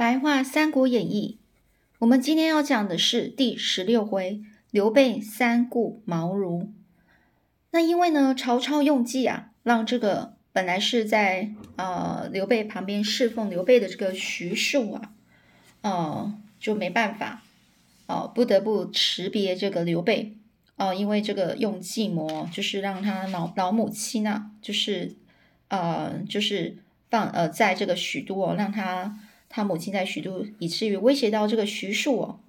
白话《三国演义》，我们今天要讲的是第十六回刘备三顾茅庐。那因为呢，曹操用计啊，让这个本来是在呃刘备旁边侍奉刘备的这个徐庶啊，呃就没办法，哦不得不辞别这个刘备哦，因为这个用计谋，就是让他老老母亲呢，就是呃就是放呃在这个许都哦，让他。他母亲在许都，以至于威胁到这个徐庶哦。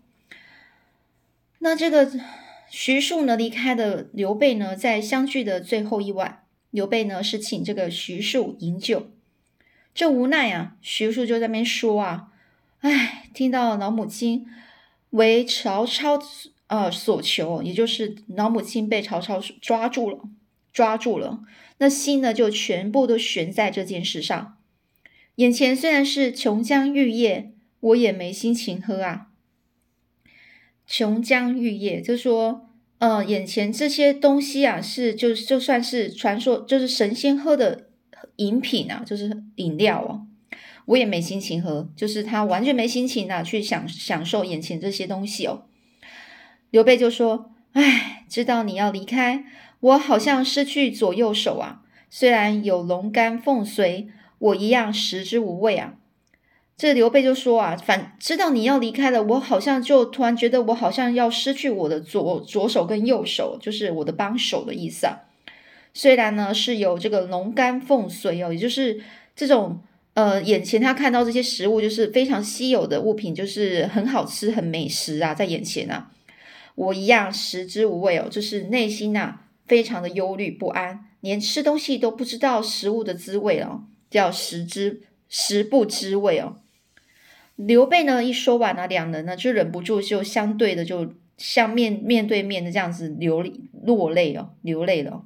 那这个徐庶呢，离开的刘备呢，在相聚的最后一晚，刘备呢是请这个徐庶饮酒。这无奈啊，徐庶就在那边说啊：“哎，听到老母亲为曹操呃所求，也就是老母亲被曹操抓住了，抓住了，那心呢就全部都悬在这件事上。”眼前虽然是琼浆玉液，我也没心情喝啊。琼浆玉液，就说，呃，眼前这些东西啊，是就就算是传说，就是神仙喝的饮品啊，就是饮料哦，我也没心情喝，就是他完全没心情啊，去享享受眼前这些东西哦。刘备就说：“哎，知道你要离开，我好像失去左右手啊。虽然有龙肝凤髓。”我一样食之无味啊！这刘备就说啊，反知道你要离开了，我好像就突然觉得我好像要失去我的左左手跟右手，就是我的帮手的意思啊。虽然呢是有这个龙肝凤髓哦，也就是这种呃眼前他看到这些食物就是非常稀有的物品，就是很好吃很美食啊，在眼前啊，我一样食之无味哦，就是内心呐非常的忧虑不安，连吃东西都不知道食物的滋味哦。叫食之食不知味哦。刘备呢一说完呢，两人呢就忍不住就相对的就相面面对面的这样子流落泪哦，流泪了。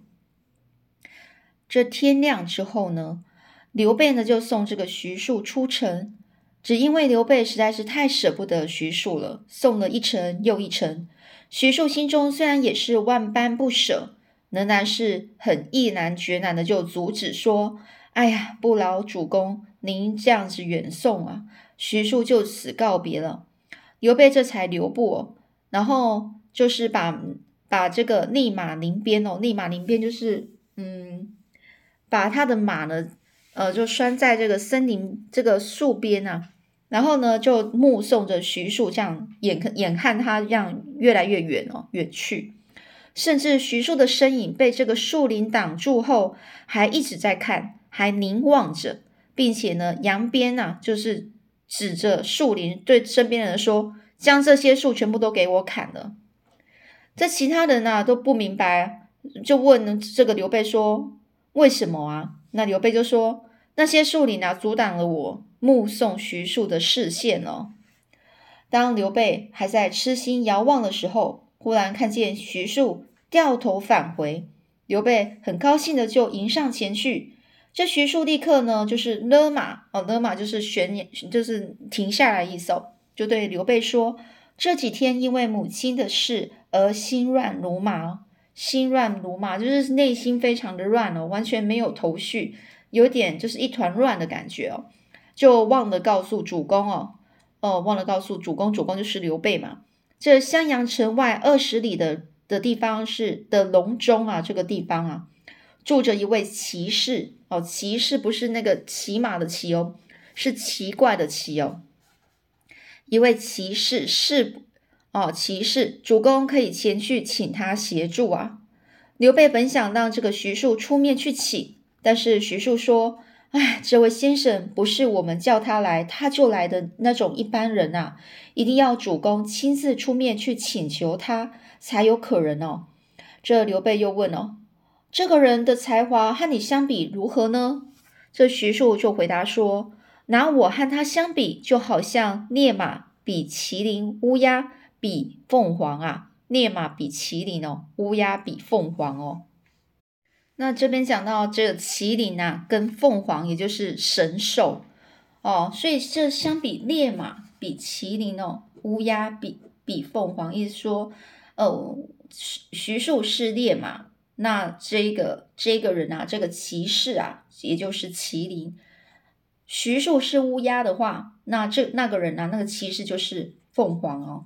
这天亮之后呢，刘备呢就送这个徐庶出城，只因为刘备实在是太舍不得徐庶了，送了一程又一程。徐庶心中虽然也是万般不舍，仍然是很毅然决然的就阻止说。哎呀，不劳主公您这样子远送啊！徐庶就此告别了，刘备这才留步，然后就是把把这个立马临边哦，立马临边就是嗯，把他的马呢，呃，就拴在这个森林这个树边啊，然后呢，就目送着徐庶这样眼看眼看他这样越来越远哦，远去，甚至徐庶的身影被这个树林挡住后，还一直在看。还凝望着，并且呢，扬鞭呐，就是指着树林，对身边的人说：“将这些树全部都给我砍了。”这其他人呐都不明白，就问这个刘备说：“为什么啊？”那刘备就说：“那些树林啊，阻挡了我目送徐庶的视线哦。”当刘备还在痴心遥望的时候，忽然看见徐庶掉头返回，刘备很高兴的就迎上前去。这徐庶立刻呢，就是勒马哦，勒马就是悬，就是停下来一走，就对刘备说：“这几天因为母亲的事而心乱如麻，心乱如麻，就是内心非常的乱哦，完全没有头绪，有点就是一团乱的感觉哦，就忘了告诉主公哦，哦，忘了告诉主公，主公就是刘备嘛。这襄阳城外二十里的的地方是的隆中啊，这个地方啊。”住着一位骑士哦，骑士不是那个骑马的骑哦，是奇怪的奇哦。一位骑士是哦，骑士主公可以前去请他协助啊。刘备本想让这个徐庶出面去请，但是徐庶说：“哎，这位先生不是我们叫他来他就来的那种一般人呐，一定要主公亲自出面去请求他才有可能哦。”这刘备又问哦。这个人的才华和你相比如何呢？这徐庶就回答说：“拿我和他相比，就好像烈马比麒麟，乌鸦比凤凰啊！烈马比麒麟哦，乌鸦比凤凰哦。那这边讲到这麒麟啊，跟凤凰也就是神兽哦，所以这相比烈马比麒麟哦，乌鸦比比凤凰，意思说，呃，徐徐庶是烈马。”那这个这个人啊，这个骑士啊，也就是麒麟，徐庶是乌鸦的话，那这那个人呢，那个骑士就是凤凰哦。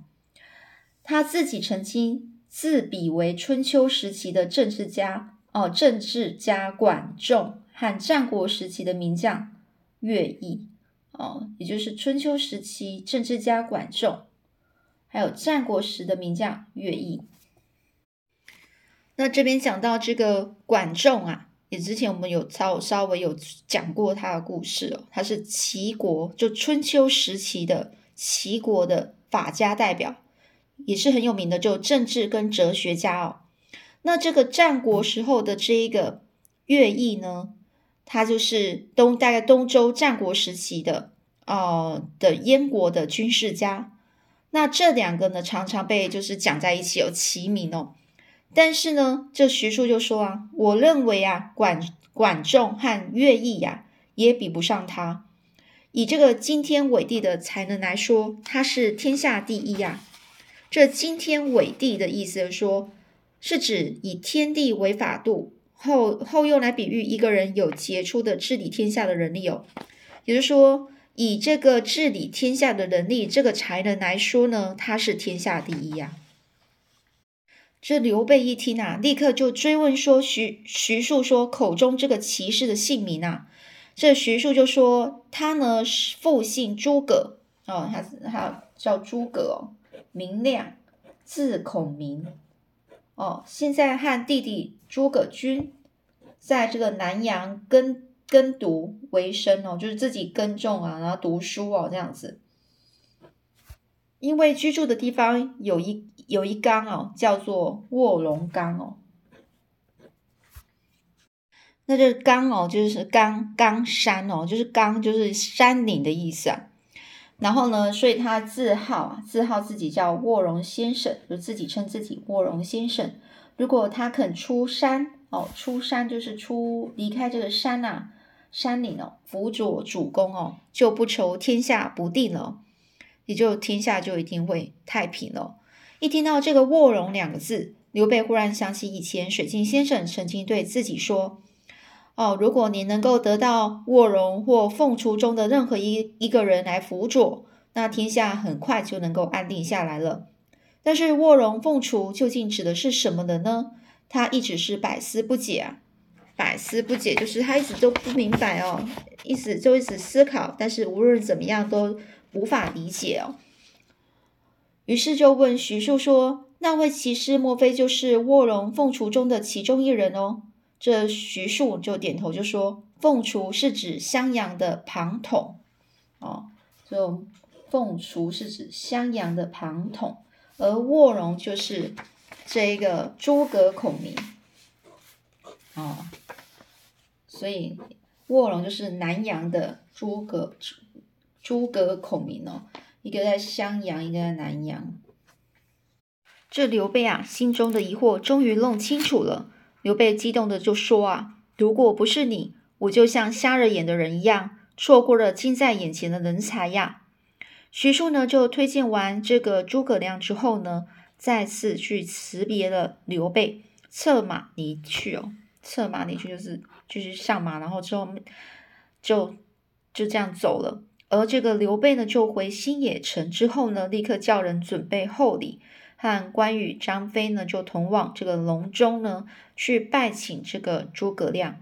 他自己曾经自比为春秋时期的政治家哦，政治家管仲和战国时期的名将乐毅哦，也就是春秋时期政治家管仲，还有战国时的名将乐毅。那这边讲到这个管仲啊，也之前我们有稍稍微有讲过他的故事哦，他是齐国就春秋时期的齐国的法家代表。也是很有名的，就政治跟哲学家哦。那这个战国时候的这一个乐毅呢，他就是东大概东周战国时期的哦的燕国的军事家。那这两个呢，常常被就是讲在一起有齐名哦。但是呢，这徐庶就说啊，我认为啊，管管仲和乐毅呀，也比不上他。以这个惊天伟地的才能来说，他是天下第一呀。这惊天伟地的意思说，是指以天地为法度，后后用来比喻一个人有杰出的治理天下的能力哦。也就是说，以这个治理天下的能力，这个才能来说呢，他是天下第一呀。这刘备一听啊，立刻就追问说：“徐徐庶说口中这个骑士的姓名啊？”这徐庶就说：“他呢，父姓诸葛哦，他他叫诸葛哦。”明亮，字孔明，哦，现在和弟弟诸葛均在这个南阳耕耕读为生哦，就是自己耕种啊，然后读书哦，这样子。因为居住的地方有一有一冈哦，叫做卧龙冈哦。那这冈哦，就是冈冈山哦，就是冈就是山岭的意思啊。然后呢，所以他自号，自号自己叫卧龙先生，就自己称自己卧龙先生。如果他肯出山哦，出山就是出离开这个山呐，山岭哦，辅佐主公哦，就不愁天下不定了，也就天下就一定会太平了。一听到这个卧龙两个字，刘备忽然想起以前水镜先生曾经对自己说。哦，如果你能够得到卧龙或凤雏中的任何一一个人来辅佐，那天下很快就能够安定下来了。但是卧龙凤雏究竟指的是什么的呢？他一直是百思不解啊，百思不解就是他一直都不明白哦，一直就一直思考，但是无论怎么样都无法理解哦。于是就问徐庶说：“那位骑士莫非就是卧龙凤雏中的其中一人哦？”这徐庶就点头就说：“凤雏是指襄阳的庞统，哦，就凤雏是指襄阳的庞统，而卧龙就是这一个诸葛孔明，哦，所以卧龙就是南阳的诸葛诸葛孔明哦，一个在襄阳，一个在南阳。这刘备啊，心中的疑惑终于弄清楚了。”刘备激动的就说：“啊，如果不是你，我就像瞎了眼的人一样，错过了近在眼前的人才呀。”徐庶呢，就推荐完这个诸葛亮之后呢，再次去辞别了刘备，策马离去哦。策马离去就是就是上马，然后之后就就这样走了。而这个刘备呢，就回新野城之后呢，立刻叫人准备厚礼。和关羽、张飞呢，就同往这个隆中呢，去拜请这个诸葛亮。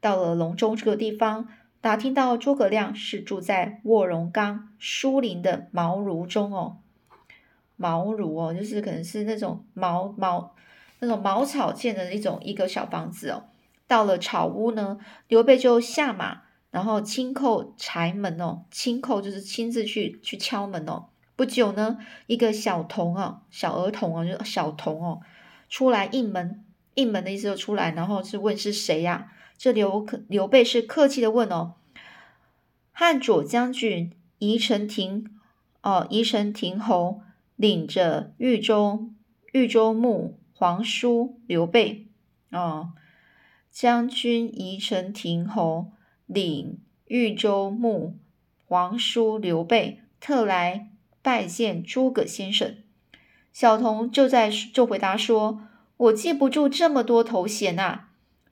到了隆中这个地方，打听到诸葛亮是住在卧龙岗疏林的茅庐中哦。茅庐哦，就是可能是那种茅茅那种茅草建的一种一个小房子哦。到了草屋呢，刘备就下马，然后轻叩柴门哦，轻叩就是亲自去去敲门哦。不久呢，一个小童啊，小儿童啊，就小童哦，出来应门，应门的意思就出来，然后是问是谁呀？这刘刘备是客气的问哦，汉左将军宜城亭哦，宜城亭侯领着豫州豫州牧皇叔刘备哦，将军宜城亭侯领豫州牧皇叔刘备特来。拜见诸葛先生，小童就在就回答说：“我记不住这么多头衔呐。”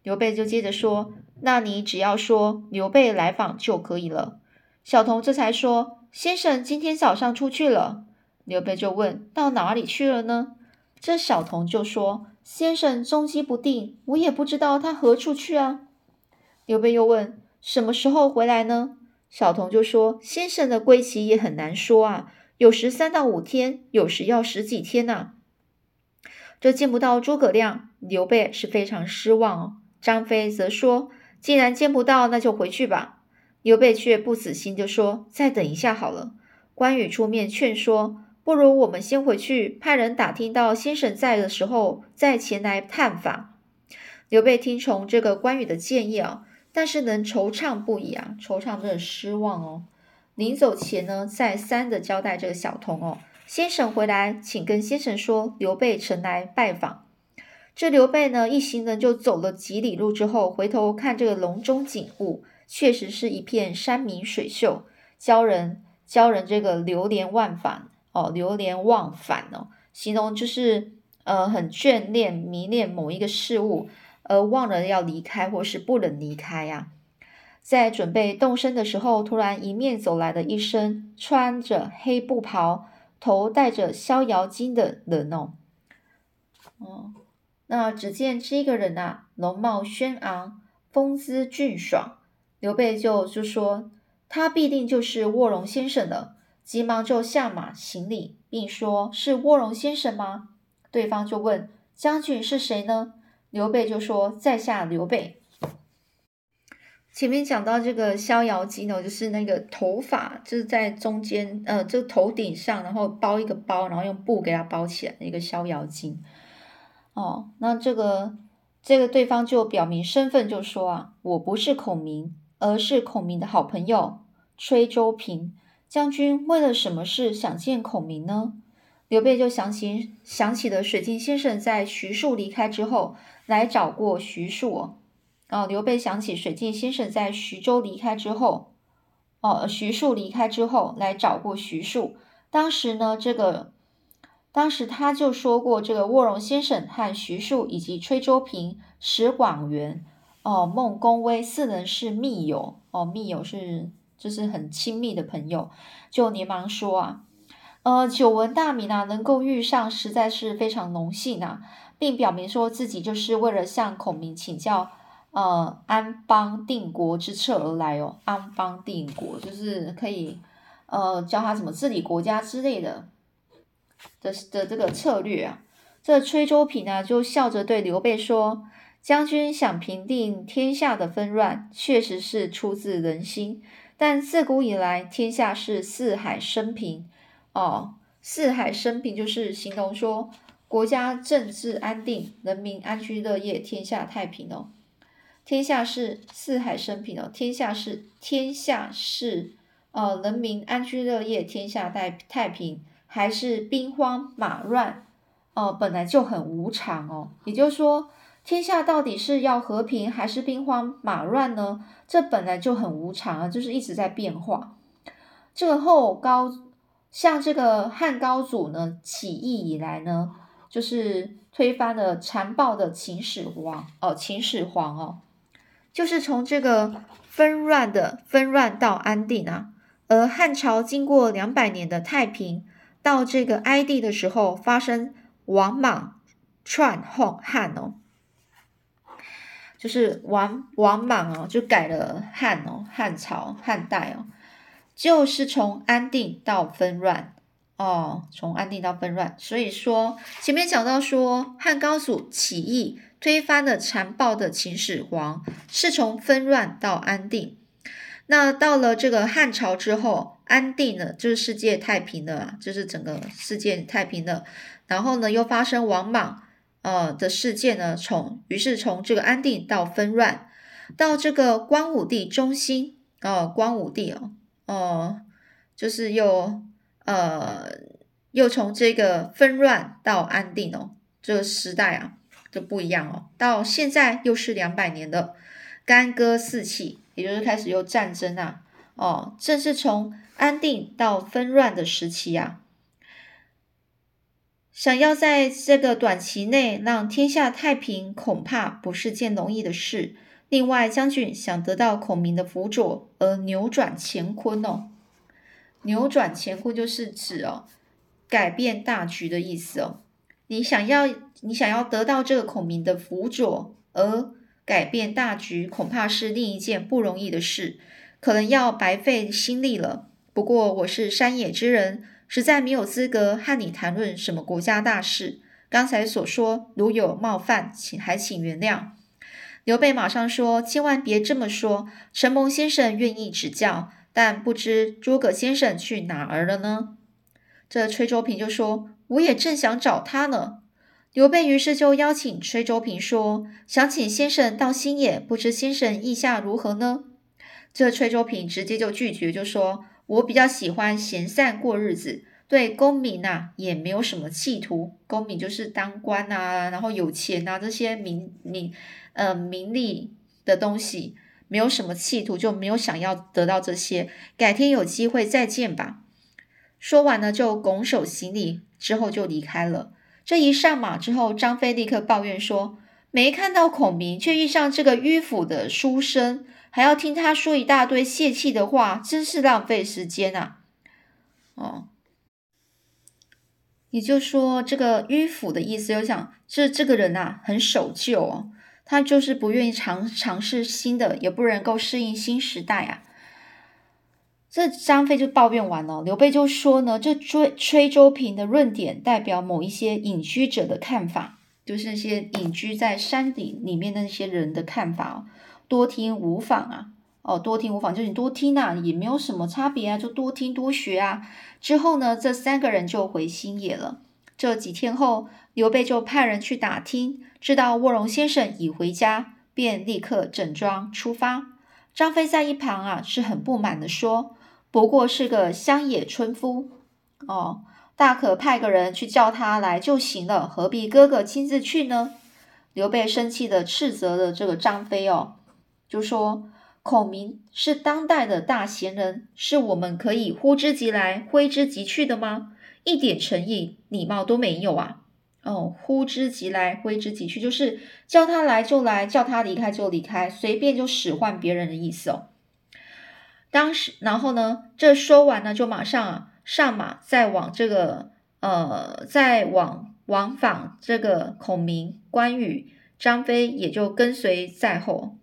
刘备就接着说：“那你只要说刘备来访就可以了。”小童这才说：“先生今天早上出去了。”刘备就问：“到哪里去了呢？”这小童就说：“先生踪迹不定，我也不知道他何处去啊。”刘备又问：“什么时候回来呢？”小童就说：“先生的归期也很难说啊，有时三到五天，有时要十几天呢。”这见不到诸葛亮，刘备是非常失望哦。张飞则说：“既然见不到，那就回去吧。”刘备却不死心，就说：“再等一下好了。”关羽出面劝说：“不如我们先回去，派人打听到先生在的时候，再前来探访。”刘备听从这个关羽的建议啊，但是能惆怅不已啊，惆怅的失望哦。临走前呢，再三的交代这个小童哦：“先生回来，请跟先生说，刘备曾来拜访。”这刘备呢，一行人就走了几里路之后，回头看这个隆中景物。确实是一片山明水秀，教人教人这个流连忘返哦，流连忘返哦，形容就是呃很眷恋迷恋某一个事物，而忘了要离开或是不能离开呀。在准备动身的时候，突然迎面走来了一身穿着黑布袍、头戴着逍遥巾的人哦。哦，那只见这个人啊，容貌轩昂，风姿俊爽。刘备就就说他必定就是卧龙先生了，急忙就下马行礼，并说：“是卧龙先生吗？”对方就问：“将军是谁呢？”刘备就说：“在下刘备。”前面讲到这个逍遥巾呢，就是那个头发就是在中间，呃，就头顶上，然后包一个包，然后用布给它包起来的一个逍遥巾。哦，那这个这个对方就表明身份，就说啊：“我不是孔明。”而是孔明的好朋友崔州平将军，为了什么事想见孔明呢？刘备就想起想起了水镜先生在徐庶离开之后来找过徐庶哦。刘备想起水镜先生在徐州离开之后，哦，徐庶离开之后来找过徐庶。当时呢，这个当时他就说过，这个卧龙先生和徐庶以及崔州平、石广元。哦，孟公威四人是密友哦，密友是就是很亲密的朋友，就连忙说啊，呃，久闻大名啊，能够遇上实在是非常荣幸啊，并表明说自己就是为了向孔明请教呃安邦定国之策而来哦，安邦定国就是可以呃教他怎么治理国家之类的的的这个策略啊，这崔州平呢就笑着对刘备说。将军想平定天下的纷乱，确实是出自人心。但自古以来，天下是四海升平。哦，四海升平就是形容说国家政治安定，人民安居乐业，天下太平哦。天下是四海升平哦，天下是天下是呃人民安居乐业，天下太太平，还是兵荒马乱？哦，本来就很无常哦。也就是说。天下到底是要和平还是兵荒马乱呢？这本来就很无常啊，就是一直在变化。这个后高，像这个汉高祖呢起义以来呢，就是推翻了残暴的秦始皇哦，秦始皇哦，就是从这个纷乱的纷乱到安定啊。而汉朝经过两百年的太平，到这个哀帝的时候，发生王莽篡汉汉哦。就是王王莽哦，就改了汉哦，汉朝汉代哦，就是从安定到纷乱哦，从安定到纷乱。所以说前面讲到说汉高祖起义推翻了残暴的秦始皇，是从纷乱到安定。那到了这个汉朝之后，安定了，就是世界太平了，就是整个世界太平了。然后呢，又发生王莽。呃的事件呢，从于是从这个安定到纷乱，到这个光武帝中兴哦，光武帝哦，哦，就是又呃又从这个纷乱到安定哦，这个时代啊就不一样哦，到现在又是两百年的干戈四起，也就是开始又战争啊，哦，正是从安定到纷乱的时期啊。想要在这个短期内让天下太平，恐怕不是件容易的事。另外，将军想得到孔明的辅佐而扭转乾坤哦。扭转乾坤就是指哦，改变大局的意思哦。你想要，你想要得到这个孔明的辅佐而改变大局，恐怕是另一件不容易的事，可能要白费心力了。不过我是山野之人，实在没有资格和你谈论什么国家大事。刚才所说如有冒犯，请还请原谅。刘备马上说：“千万别这么说，承蒙先生愿意指教，但不知诸葛先生去哪儿了呢？”这崔州平就说：“我也正想找他呢。”刘备于是就邀请崔州平说：“想请先生到新野，不知先生意下如何呢？”这崔州平直接就拒绝，就说：“我比较喜欢闲散过日子，对功名呐也没有什么企图。功名就是当官啊，然后有钱啊，这些名名。”呃，名利的东西没有什么企图，就没有想要得到这些。改天有机会再见吧。说完呢，就拱手行礼，之后就离开了。这一上马之后，张飞立刻抱怨说：“没看到孔明，却遇上这个迂腐的书生，还要听他说一大堆泄气的话，真是浪费时间啊！”哦，也就说，这个迂腐的意思，就想这这个人啊，很守旧哦。他就是不愿意尝尝试新的，也不能够适应新时代啊。这张飞就抱怨完了，刘备就说呢：“这崔崔州平的论点代表某一些隐居者的看法，就是那些隐居在山顶里面的那些人的看法哦。多听无妨啊，哦，多听无妨，就是你多听啊，也没有什么差别啊，就多听多学啊。”之后呢，这三个人就回新野了。这几天后，刘备就派人去打听。知道卧龙先生已回家，便立刻整装出发。张飞在一旁啊，是很不满的说：“不过是个乡野村夫，哦，大可派个人去叫他来就行了，何必哥哥亲自去呢？”刘备生气的斥责了这个张飞哦，就说：“孔明是当代的大贤人，是我们可以呼之即来、挥之即去的吗？一点诚意、礼貌都没有啊！”哦，呼之即来，挥之即去，就是叫他来就来，叫他离开就离开，随便就使唤别人的意思哦。当时，然后呢，这说完呢，就马上啊上马，再往这个呃，再往往访这个孔明、关羽、张飞，也就跟随在后。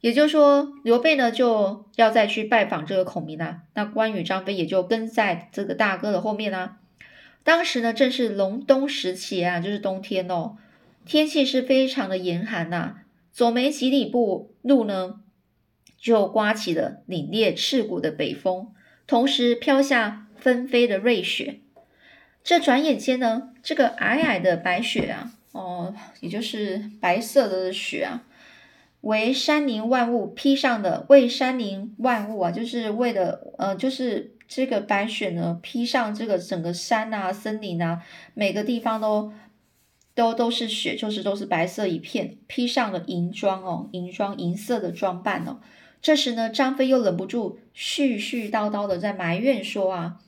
也就是说，刘备呢就要再去拜访这个孔明啦，那关羽、张飞也就跟在这个大哥的后面啦。当时呢，正是隆冬时节啊，就是冬天哦，天气是非常的严寒呐。走没几里步路呢，就刮起了凛冽刺骨的北风，同时飘下纷飞的瑞雪。这转眼间呢，这个皑皑的白雪啊，哦，也就是白色的雪啊，为山林万物披上的，为山林万物啊，就是为了呃，就是。这个白雪呢，披上这个整个山啊、森林啊，每个地方都都都是雪，就是都是白色一片，披上了银装哦，银装银色的装扮哦。这时呢，张飞又忍不住絮絮叨叨的在埋怨说啊，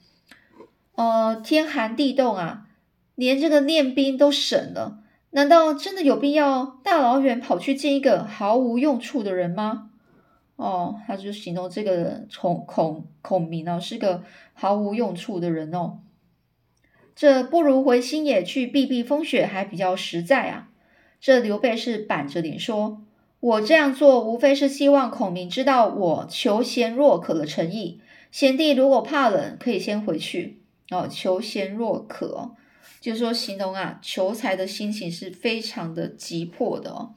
呃，天寒地冻啊，连这个练兵都省了，难道真的有必要大老远跑去见一个毫无用处的人吗？哦，他就形容这个孔孔孔明哦，是个毫无用处的人哦。这不如回新野去避避风雪，还比较实在啊。这刘备是板着脸说：“我这样做，无非是希望孔明知道我求贤若渴的诚意。贤弟如果怕冷，可以先回去哦。求贤若渴，就是说形容啊，求财的心情是非常的急迫的哦。”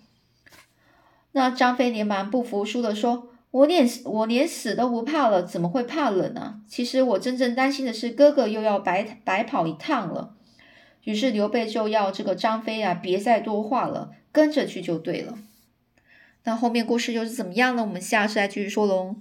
那张飞连忙不服输的说：“我连我连死都不怕了，怎么会怕冷呢？其实我真正担心的是哥哥又要白白跑一趟了。”于是刘备就要这个张飞啊，别再多话了，跟着去就对了。那后面故事又是怎么样呢？我们下次再继续说喽。